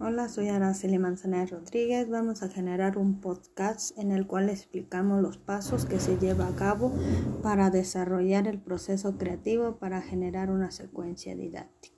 Hola, soy Araceli Manzanares Rodríguez. Vamos a generar un podcast en el cual explicamos los pasos que se lleva a cabo para desarrollar el proceso creativo para generar una secuencia didáctica.